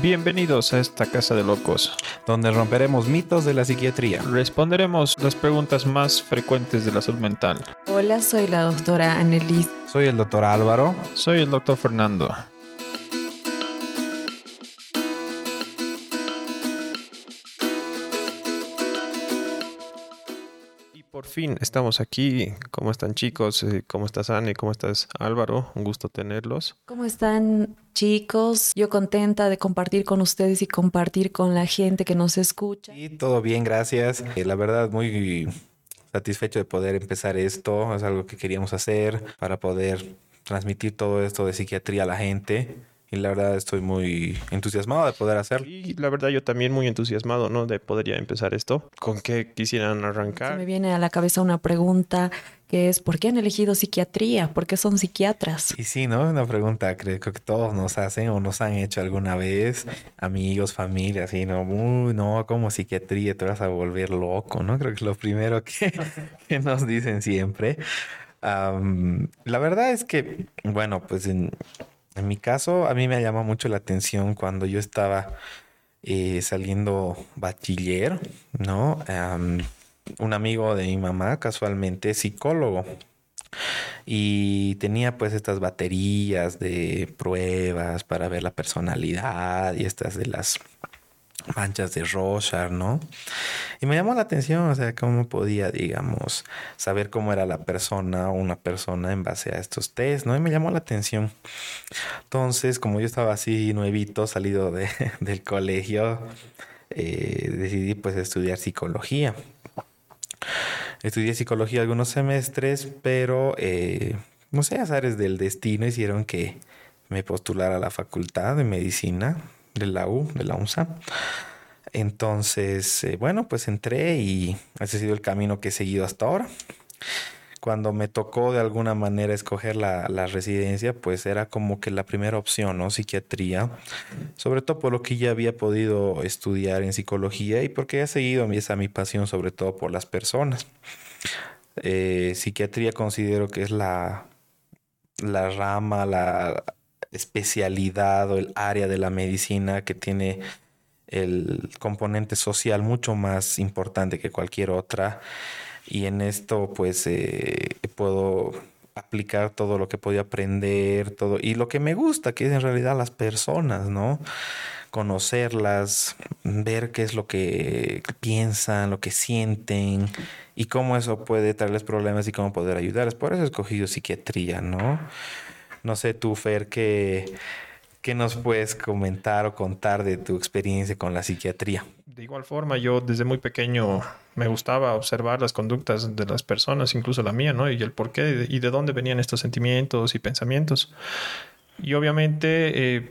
Bienvenidos a esta casa de locos, donde romperemos mitos de la psiquiatría. Responderemos las preguntas más frecuentes de la salud mental. Hola, soy la doctora Annelies. Soy el doctor Álvaro. Soy el doctor Fernando. Fin estamos aquí. ¿Cómo están chicos? Eh, ¿Cómo estás Anne? ¿Cómo estás Álvaro? Un gusto tenerlos. ¿Cómo están chicos? Yo contenta de compartir con ustedes y compartir con la gente que nos escucha. Sí, todo bien, gracias. Eh, la verdad, muy satisfecho de poder empezar esto. Es algo que queríamos hacer para poder transmitir todo esto de psiquiatría a la gente y la verdad estoy muy entusiasmado de poder hacerlo. Y la verdad yo también muy entusiasmado, ¿no? De poder ya empezar esto. ¿Con qué quisieran arrancar? Se me viene a la cabeza una pregunta que es ¿por qué han elegido psiquiatría? ¿Por qué son psiquiatras? Y sí, ¿no? Una pregunta creo que todos nos hacen o nos han hecho alguna vez, amigos, familia, así, ¿no? Uy, no, como psiquiatría te vas a volver loco, ¿no? Creo que es lo primero que, que nos dicen siempre. la verdad es que, bueno, pues en, en mi caso, a mí me llama mucho la atención cuando yo estaba eh, saliendo bachiller, ¿no? un amigo de mi mamá, casualmente psicólogo, y tenía pues estas baterías de pruebas para ver la personalidad y estas de las manchas de Rorschach, ¿no? Y me llamó la atención, o sea, cómo podía, digamos, saber cómo era la persona o una persona en base a estos test, ¿no? Y me llamó la atención. Entonces, como yo estaba así nuevito, salido de, del colegio, eh, decidí pues estudiar psicología. Estudié psicología algunos semestres, pero eh, no sé, azares del destino hicieron que me postulara a la facultad de medicina de la U, de la UNSA. Entonces, eh, bueno, pues entré y ese ha sido el camino que he seguido hasta ahora. Cuando me tocó de alguna manera escoger la, residencia, pues era como que la primera opción, ¿no? Psiquiatría, sobre todo por lo que ya había podido estudiar en psicología y porque he seguido esa mi pasión, sobre todo por las personas. Eh, psiquiatría considero que es la, la rama, la, especialidad o el área de la medicina que tiene el componente social mucho más importante que cualquier otra. Y en esto pues eh, puedo aplicar todo lo que podía aprender todo y lo que me gusta que es en realidad las personas no conocerlas ver qué es lo que piensan lo que sienten y cómo eso puede traerles problemas y cómo poder ayudarles. Por eso he escogido psiquiatría no no sé tú, Fer, ¿qué, ¿qué nos puedes comentar o contar de tu experiencia con la psiquiatría? De igual forma, yo desde muy pequeño me gustaba observar las conductas de las personas, incluso la mía, ¿no? Y el por qué y de dónde venían estos sentimientos y pensamientos. Y obviamente eh,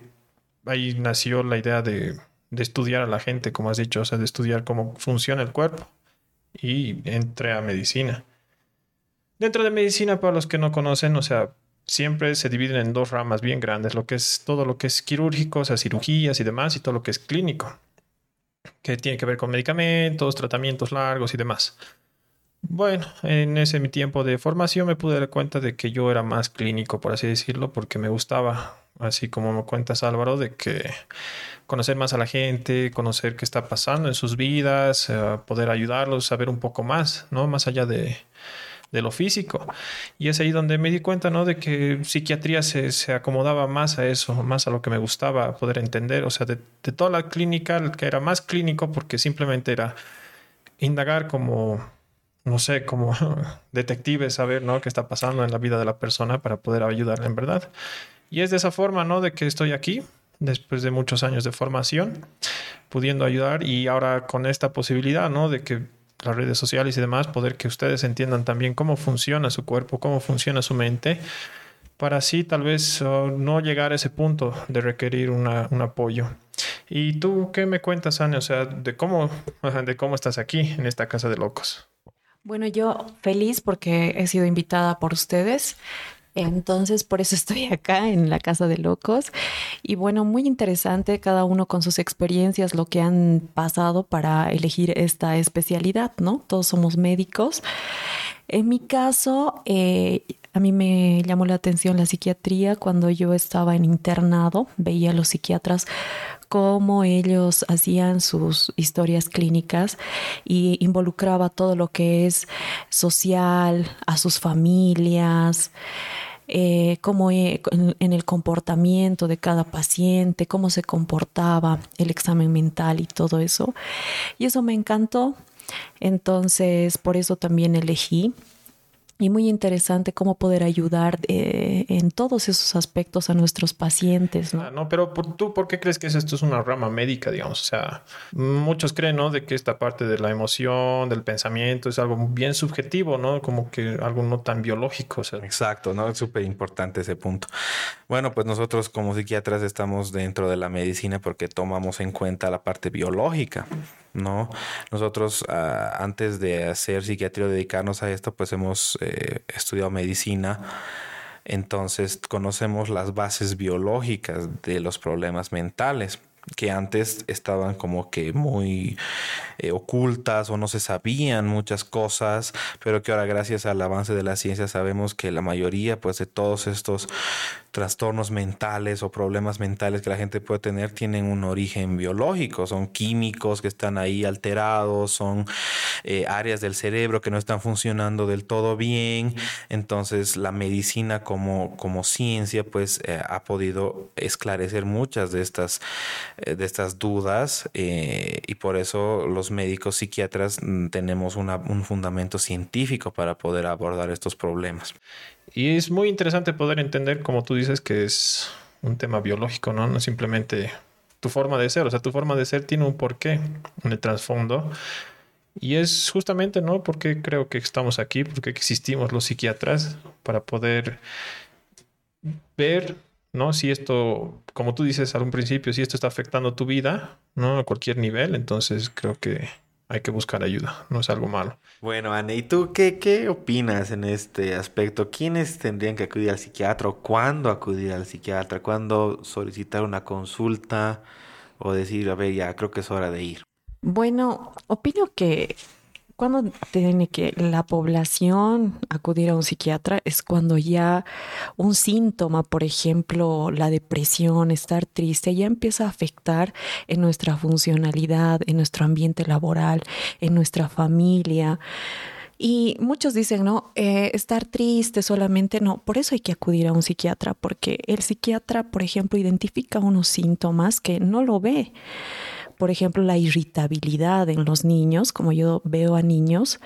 ahí nació la idea de, de, estudiar a la gente, como has dicho, o sea, de estudiar cómo funciona el cuerpo. Y entré a medicina. Dentro de medicina, para los que no conocen, o sea, siempre se dividen en dos ramas bien grandes, lo que es todo lo que es quirúrgico, o sea, cirugías y demás, y todo lo que es clínico, que tiene que ver con medicamentos, tratamientos largos y demás. Bueno, en ese mi tiempo de formación me pude dar cuenta de que yo era más clínico, por así decirlo, porque me gustaba, así como me cuentas Álvaro, de que conocer más a la gente, conocer qué está pasando en sus vidas, eh, poder ayudarlos, saber un poco más, ¿no? Más allá de, de lo físico. Y es ahí donde me di cuenta, ¿no? De que psiquiatría se, se acomodaba más a eso, más a lo que me gustaba poder entender. O sea, de, de toda la clínica, que era más clínico porque simplemente era indagar como, no sé, como detective, saber, ¿no? Qué está pasando en la vida de la persona para poder ayudarle en verdad. Y es de esa forma, ¿no? De que estoy aquí, después de muchos años de formación, pudiendo ayudar y ahora con esta posibilidad, ¿no? De que las redes sociales y demás, poder que ustedes entiendan también cómo funciona su cuerpo, cómo funciona su mente, para así tal vez uh, no llegar a ese punto de requerir un apoyo. ¿Y tú qué me cuentas, Ana? O sea, de cómo, de cómo estás aquí en esta casa de locos. Bueno, yo feliz porque he sido invitada por ustedes entonces, por eso estoy acá en la Casa de Locos. Y bueno, muy interesante cada uno con sus experiencias, lo que han pasado para elegir esta especialidad, ¿no? Todos somos médicos. En mi caso, eh, a mí me llamó la atención la psiquiatría cuando yo estaba en internado, veía a los psiquiatras cómo ellos hacían sus historias clínicas y involucraba todo lo que es social, a sus familias, eh, cómo e, en, el comportamiento de cada paciente, cómo se comportaba el examen mental y todo eso. Y eso me encantó. Entonces, por eso también elegí y muy interesante cómo poder ayudar eh, en todos esos aspectos a nuestros pacientes. ¿no? Ah, no, pero tú, ¿por qué crees que esto es una rama médica, digamos? O sea, muchos creen, ¿no? De que esta parte de la emoción, del pensamiento, es algo bien subjetivo, ¿no? Como que algo no tan biológico. Exacto, ¿no? Es súper importante ese punto. Bueno, pues nosotros como psiquiatras estamos dentro de la medicina porque tomamos en cuenta la parte biológica. ¿No? Nosotros ah, antes de hacer psiquiatría o dedicarnos a esto, pues hemos eh, estudiado medicina. Entonces conocemos las bases biológicas de los problemas mentales que antes estaban como que muy eh, ocultas o no se sabían muchas cosas, pero que ahora gracias al avance de la ciencia sabemos que la mayoría pues de todos estos trastornos mentales o problemas mentales que la gente puede tener tienen un origen biológico, son químicos que están ahí alterados, son eh, áreas del cerebro que no están funcionando del todo bien, entonces la medicina como, como ciencia pues eh, ha podido esclarecer muchas de estas, eh, de estas dudas y por eso los médicos psiquiatras mm, tenemos un fundamento científico para poder abordar estos problemas. Y es muy interesante poder entender, como tú dices, que es un tema biológico, ¿no? No simplemente tu forma de ser, o sea, tu forma de ser tiene un porqué en el trasfondo. Y es justamente, ¿no? Porque creo que estamos aquí, porque existimos los psiquiatras para poder ver, ¿no? Si esto, como tú dices al principio, si esto está afectando tu vida, ¿no? A cualquier nivel, entonces creo que hay que buscar ayuda, no es algo malo. Bueno, Ana, ¿y tú qué, qué opinas en este aspecto? ¿Quiénes tendrían que acudir al psiquiatra o cuándo acudir al psiquiatra? ¿Cuándo solicitar una consulta o decir, a ver, ya creo que es hora de ir? Bueno, opino que cuando tiene que la población acudir a un psiquiatra es cuando ya un síntoma, por ejemplo, la depresión, estar triste, ya empieza a afectar en nuestra funcionalidad, en nuestro ambiente laboral, en nuestra familia. Y muchos dicen, no, eh, estar triste solamente no, por eso hay que acudir a un psiquiatra, porque el psiquiatra, por ejemplo, identifica unos síntomas que no lo ve por ejemplo, la irritabilidad en los niños, como yo veo a niños,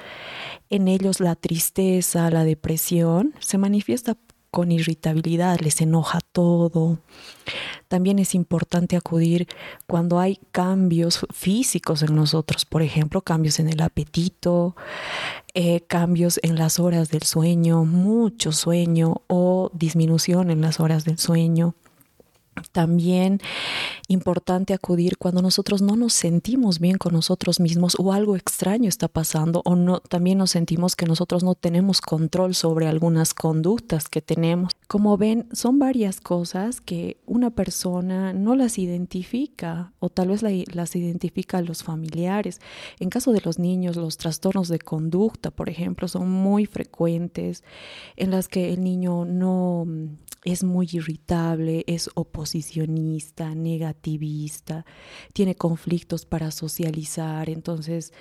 en ellos la tristeza, la depresión se manifiesta con irritabilidad, les enoja todo. También es importante acudir cuando hay cambios físicos en nosotros, por ejemplo, cambios en el apetito, eh, cambios en las horas del sueño, mucho sueño o disminución en las horas del sueño. También importante acudir cuando nosotros no nos sentimos bien con nosotros mismos o algo extraño está pasando o no también nos sentimos que nosotros no tenemos control sobre algunas conductas que tenemos. Como ven, son varias cosas que una persona no las identifica o tal vez las identifica los familiares. En caso de los niños, los trastornos de conducta, por ejemplo, son muy frecuentes en las que el niño no es muy irritable, es oposicionista, negativista, tiene conflictos para socializar, entonces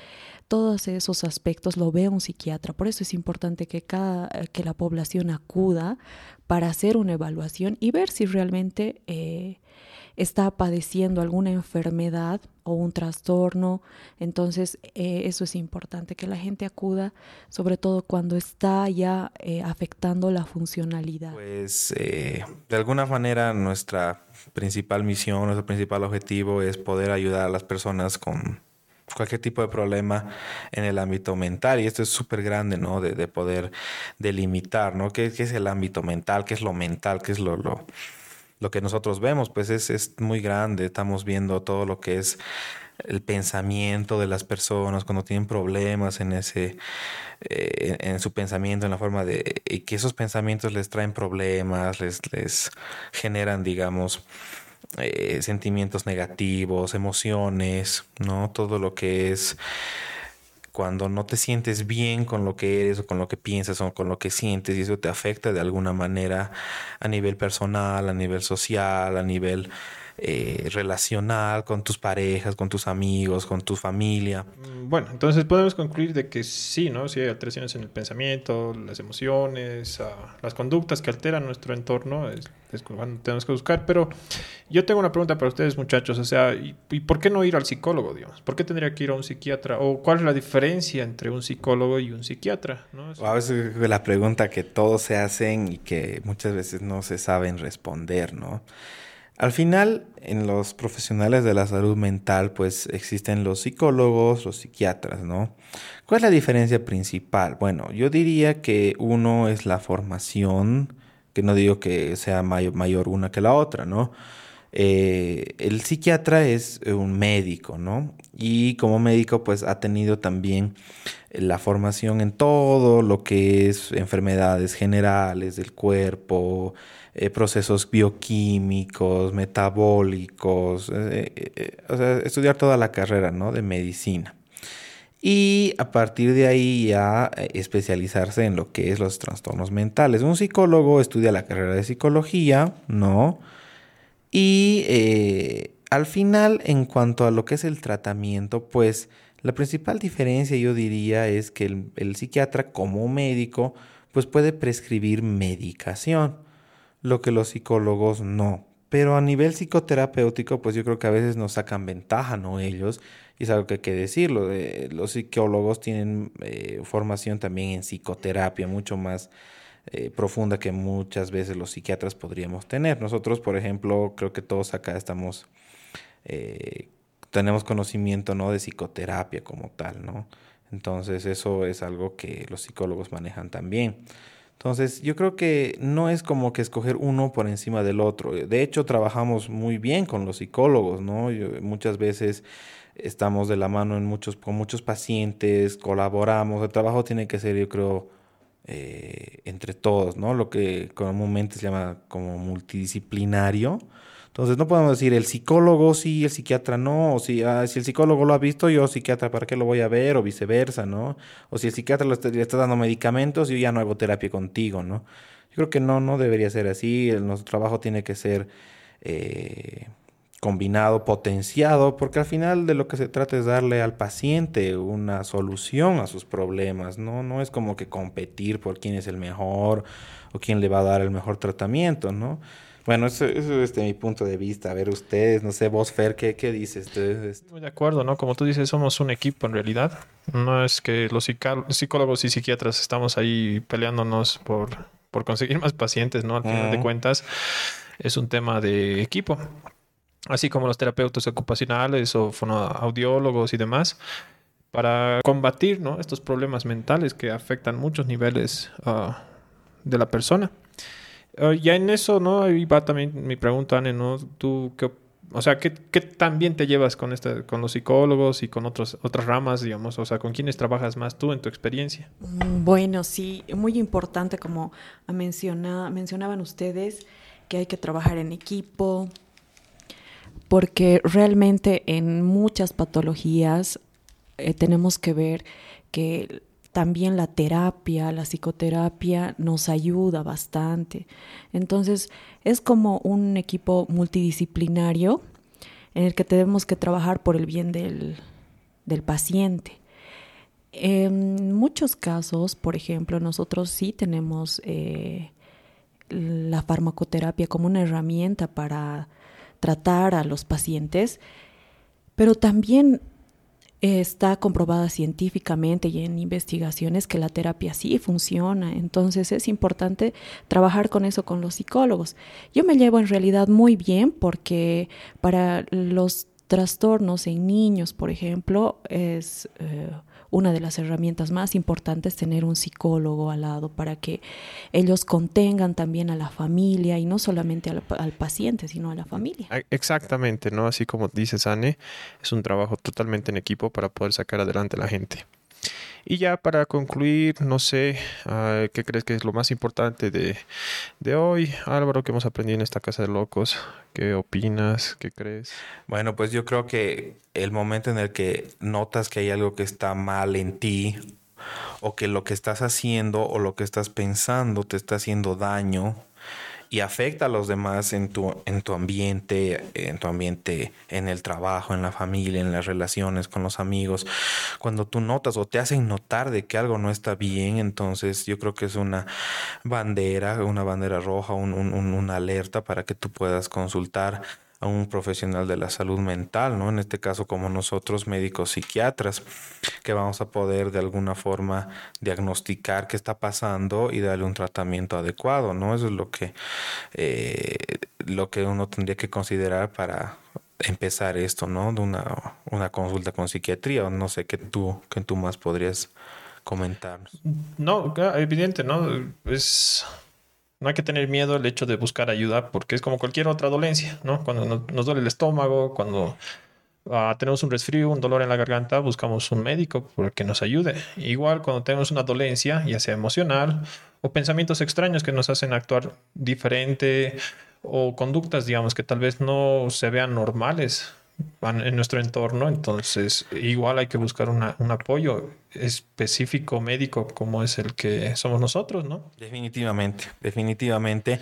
todos esos aspectos lo ve un psiquiatra. Por eso es importante que, cada, que la población acuda para hacer una evaluación y ver si realmente eh, está padeciendo alguna enfermedad o un trastorno. Entonces, eh, eso es importante, que la gente acuda, sobre todo cuando está ya eh, afectando la funcionalidad. Pues, eh, de alguna manera, nuestra principal misión, nuestro principal objetivo es poder ayudar a las personas con cualquier tipo de problema en el ámbito mental y esto es súper grande, ¿no? De, poder delimitar, ¿no? ¿Qué, ¿Qué, es el ámbito mental? ¿Qué es lo mental? ¿Qué es lo, lo, lo que nosotros vemos, pues es, es muy grande. Estamos viendo todo lo que es el pensamiento de las personas cuando tienen problemas en ese eh, en su pensamiento en la forma de y que esos pensamientos les traen problemas les les generan digamos eh, sentimientos negativos emociones no todo lo que es cuando no te sientes bien con lo que eres o con lo que piensas o con lo que sientes y eso te afecta de alguna manera a nivel personal, a nivel social, a nivel eh, relacional con tus parejas, con tus amigos, con tu familia. Mm, bueno, entonces podemos concluir de que sí, ¿no? Sí hay alteraciones en el pensamiento, las emociones, ah, las conductas que alteran nuestro entorno, es, es cuando tenemos que buscar. Pero yo tengo una pregunta para ustedes, muchachos. O sea, ¿y, ¿y, por qué no ir al psicólogo, digamos? ¿Por qué tendría que ir a un psiquiatra? ¿O cuál es la diferencia entre un psicólogo y un psiquiatra? ¿no? A veces la pregunta que todos se hacen y que muchas veces no se saben responder, ¿no? Al final, en los profesionales de la salud mental, pues existen los psicólogos, los psiquiatras, ¿no? ¿Cuál es la diferencia principal? Bueno, yo diría que uno es la formación, que no digo que sea mayor, una que la otra, ¿no? Eh, el psiquiatra es un médico, ¿no? Y como médico, pues ha tenido también la formación en todo lo que es enfermedades generales del cuerpo, eh, procesos bioquímicos, metabólicos, eh, eh, o sea, estudiar toda la carrera ¿no? de medicina. Y a partir de ahí ya especializarse en lo que es los trastornos mentales. Un psicólogo estudia la carrera de psicología, ¿no? Y al final, en cuanto a lo que es el tratamiento, pues la principal diferencia yo diría es que el, el psiquiatra como médico, pues puede prescribir medicación lo que los psicólogos no. Pero a nivel psicoterapéutico, pues yo creo que a veces nos sacan ventaja, ¿no? Ellos, y es algo que hay que decirlo. los psicólogos tienen eh, formación también en psicoterapia mucho más eh, profunda que muchas veces los psiquiatras podríamos tener. Nosotros, por ejemplo, creo que todos acá estamos, eh, tenemos conocimiento, ¿no? De psicoterapia como tal, ¿no? Entonces eso es algo que los psicólogos manejan también. Entonces, yo creo que no es como que escoger uno por encima del otro. De hecho, trabajamos muy bien con los psicólogos, ¿no? muchas veces estamos de la mano en muchos, con muchos pacientes, colaboramos. El trabajo tiene que ser, yo creo, eh, entre todos, ¿no? Lo que comúnmente se llama como multidisciplinario. Entonces no podemos decir el psicólogo sí, el psiquiatra no, o si, ah, si el psicólogo lo ha visto, yo psiquiatra, ¿para qué lo voy a ver? O viceversa, ¿no? O si el psiquiatra le está, dando medicamentos, yo ya no hago terapia contigo, ¿no? Yo creo que no, no debería ser así, el, nuestro trabajo tiene que ser eh, combinado, potenciado, porque al final de lo que se trata es darle al paciente una solución a sus problemas, ¿no? No es como que competir por quién es el mejor o quién le va a dar el mejor tratamiento, ¿no? Bueno, eso, es desde mi punto de vista. A ver, ustedes, no sé, vos, Fer, ¿qué, qué dices? Estoy de acuerdo, ¿no? Como tú dices, somos un equipo en realidad. No es que los psicólogos y psiquiatras estamos ahí peleándonos por, por conseguir más pacientes, ¿no? Al final de cuentas, es un tema de equipo. Así como los terapeutas ocupacionales o fonoaudiólogos y demás, para combatir ¿no? estos problemas mentales que afectan muchos niveles uh, de la persona. Uh, ya en eso, ¿no? Ahí va también mi pregunta, Anne, ¿no? Tú, qué, o sea, ¿qué, ¿qué también te llevas con, este, con los psicólogos y con otros, otras ramas, digamos? O sea, ¿con quiénes trabajas más tú en tu experiencia? Mm, bueno, sí, muy importante, como menciona, mencionaban ustedes, que hay que trabajar en equipo, porque realmente en muchas patologías eh, tenemos que ver que también la terapia, la psicoterapia nos ayuda bastante. Entonces es como un equipo multidisciplinario en el que tenemos que trabajar por el bien del, paciente. En muchos casos, por ejemplo, nosotros sí tenemos eh, la farmacoterapia como una herramienta para tratar a los pacientes, pero también está comprobada científicamente y en investigaciones que la terapia sí funciona. Entonces es importante trabajar con eso con los psicólogos. Yo me llevo en realidad muy bien porque para los trastornos en niños, por ejemplo, es... Eh, una de las herramientas más importantes tener un psicólogo al lado para que ellos contengan también a la familia y no solamente al, paciente, sino a la familia. Exactamente, ¿no? Así como dices, Anne, es un trabajo totalmente en equipo para poder sacar adelante a la gente. Y ya para concluir, no sé, uh, ¿qué crees que es lo más importante de, de, hoy? Álvaro, que hemos aprendido en esta casa de locos? ¿Qué opinas? ¿Qué crees? Bueno, pues yo creo que el momento en el que notas que hay algo que está mal en ti, o que lo que estás haciendo o lo que estás pensando te está haciendo daño, y afecta a los demás en tu, en tu ambiente, en tu ambiente, en el trabajo, en la familia, en las relaciones con los amigos. Cuando tú notas o te hacen notar de que algo no está bien, entonces yo creo que es una bandera, una bandera roja, un, una alerta para que tú puedas consultar a un profesional de la salud mental, ¿no? En este caso como nosotros médicos psiquiatras, que vamos a poder de alguna forma diagnosticar qué está pasando y darle un tratamiento adecuado, ¿no? Eso es lo que, eh, lo que uno tendría que considerar para empezar esto, ¿no? De una, una consulta con psiquiatría, o no sé qué tú, qué tú más podrías comentarnos. No, evidente, ¿no? Es no hay que tener miedo al hecho de buscar ayuda porque es como cualquier otra dolencia, ¿no? Cuando nos, duele el estómago, cuando ah, tenemos un resfrío, un dolor en la garganta, buscamos un médico para que nos ayude. Igual cuando tenemos una dolencia, ya sea emocional o pensamientos extraños que nos hacen actuar diferente o conductas, digamos, que tal vez no se vean normales en nuestro entorno, entonces igual hay que buscar un apoyo específico médico como es el que somos nosotros, ¿no? Definitivamente, definitivamente.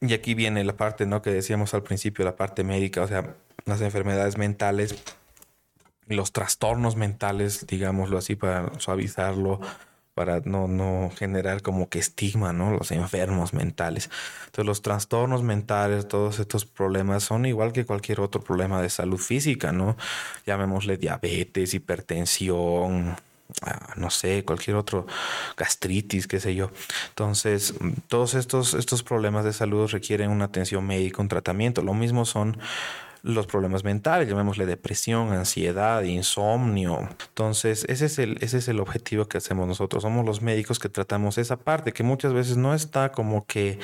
Y aquí viene la parte, ¿no? Que decíamos al principio, la parte médica, o sea, las enfermedades mentales, los trastornos mentales, digámoslo así, para suavizarlo, para no, generar como que estigma, ¿no? Los enfermos mentales. Entonces los trastornos mentales, todos estos problemas son igual que cualquier otro problema de salud física, ¿no? Llamémosle diabetes, hipertensión, ah, no sé, cualquier otro gastritis, qué sé yo. Entonces, todos estos, estos problemas de salud requieren una atención médica, un tratamiento. Lo mismo son los problemas mentales, llamémosle depresión, ansiedad, insomnio. Entonces, ese es, el, ese es el objetivo que hacemos nosotros. Somos los médicos que tratamos esa parte que muchas veces no está como que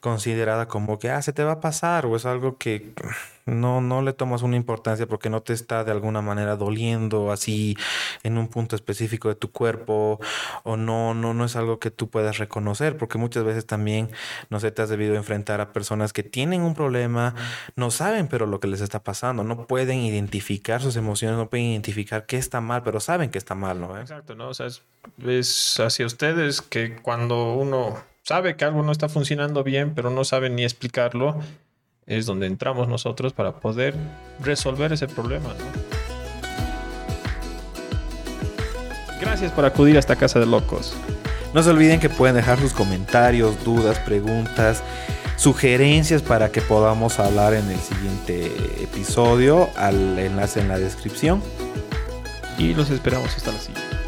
considerada como que, ah, se te va a pasar o es algo que no, no le tomas una importancia porque no te está de alguna manera doliendo así en un punto específico de tu cuerpo o no, no, no es algo que tú puedas reconocer porque muchas veces también, no sé, te has debido enfrentar a personas que tienen un problema, no saben pero lo que les está pasando, no pueden identificar sus emociones, no pueden identificar qué está mal, pero saben que está mal, ¿no? Exacto, ¿no? O sea, es, es hacia ustedes que cuando uno sabe que algo no está funcionando bien, pero no sabe ni explicarlo, es donde entramos nosotros para poder resolver ese problema. Gracias por acudir a esta casa de locos. No se olviden que pueden dejar sus comentarios, dudas, preguntas, sugerencias para que podamos hablar en el siguiente episodio al enlace en la descripción. Y los esperamos hasta la siguiente.